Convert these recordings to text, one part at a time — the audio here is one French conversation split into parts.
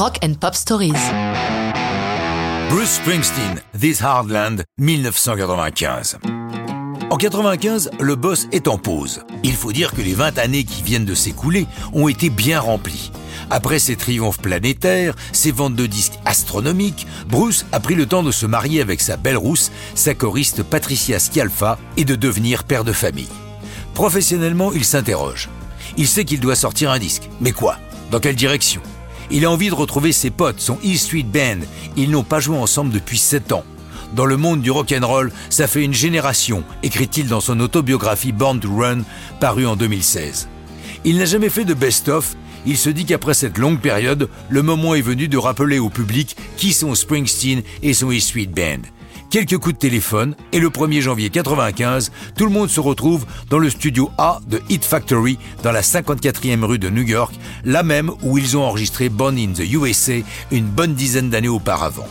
Rock and Pop Stories. Bruce Springsteen, This Hard Land, 1995. En 95, le boss est en pause. Il faut dire que les 20 années qui viennent de s'écouler ont été bien remplies. Après ses triomphes planétaires, ses ventes de disques astronomiques, Bruce a pris le temps de se marier avec sa belle rousse, sa choriste Patricia Scialfa, et de devenir père de famille. Professionnellement, il s'interroge. Il sait qu'il doit sortir un disque. Mais quoi? Dans quelle direction? Il a envie de retrouver ses potes, son E Street Band. Ils n'ont pas joué ensemble depuis 7 ans. Dans le monde du rock'n'roll, ça fait une génération, écrit-il dans son autobiographie Born to Run, parue en 2016. Il n'a jamais fait de best-of, il se dit qu'après cette longue période, le moment est venu de rappeler au public qui sont Springsteen et son E Street Band. Quelques coups de téléphone et le 1er janvier 95, tout le monde se retrouve dans le studio A de Hit Factory dans la 54e rue de New York, la même où ils ont enregistré Born in the USA une bonne dizaine d'années auparavant.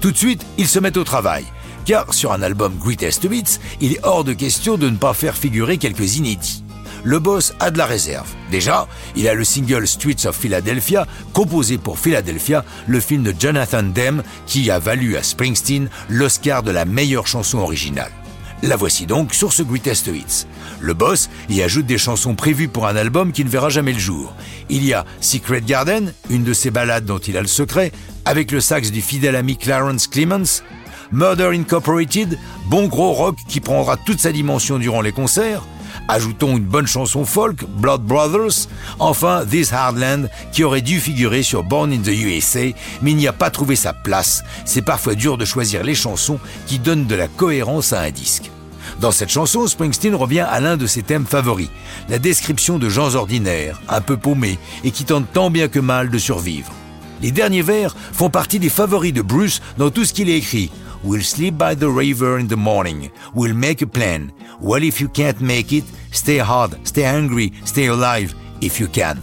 Tout de suite, ils se mettent au travail. Car sur un album Greatest Hits, il est hors de question de ne pas faire figurer quelques inédits. Le boss a de la réserve. Déjà, il a le single Streets of Philadelphia, composé pour Philadelphia, le film de Jonathan Demme, qui a valu à Springsteen l'Oscar de la meilleure chanson originale. La voici donc sur ce Greatest Hits. Le boss y ajoute des chansons prévues pour un album qui ne verra jamais le jour. Il y a Secret Garden, une de ses ballades dont il a le secret, avec le sax du fidèle ami Clarence Clemens, Murder Incorporated, bon gros rock qui prendra toute sa dimension durant les concerts, Ajoutons une bonne chanson folk, Blood Brothers. Enfin, This Hardland, qui aurait dû figurer sur Born in the USA, mais n'y a pas trouvé sa place. C'est parfois dur de choisir les chansons qui donnent de la cohérence à un disque. Dans cette chanson, Springsteen revient à l'un de ses thèmes favoris, la description de gens ordinaires, un peu paumés, et qui tentent tant bien que mal de survivre. Les derniers vers font partie des favoris de Bruce dans tout ce qu'il a écrit. We'll sleep by the river in the morning. We'll make a plan. Well, if you can't make it, stay hard, stay hungry, stay alive, if you can.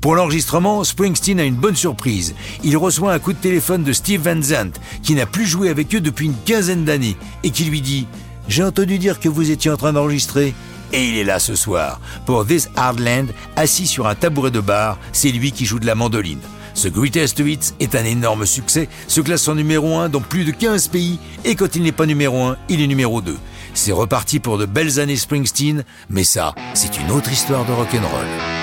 Pour l'enregistrement, Springsteen a une bonne surprise. Il reçoit un coup de téléphone de Steve Van Zandt, qui n'a plus joué avec eux depuis une quinzaine d'années, et qui lui dit « J'ai entendu dire que vous étiez en train d'enregistrer ». Et il est là ce soir. Pour This Hard Land, assis sur un tabouret de bar, c'est lui qui joue de la mandoline. Ce Greatest Hits est un énorme succès, se classe en numéro 1 dans plus de 15 pays, et quand il n'est pas numéro 1, il est numéro 2. C'est reparti pour de belles années Springsteen, mais ça, c'est une autre histoire de rock'n'roll.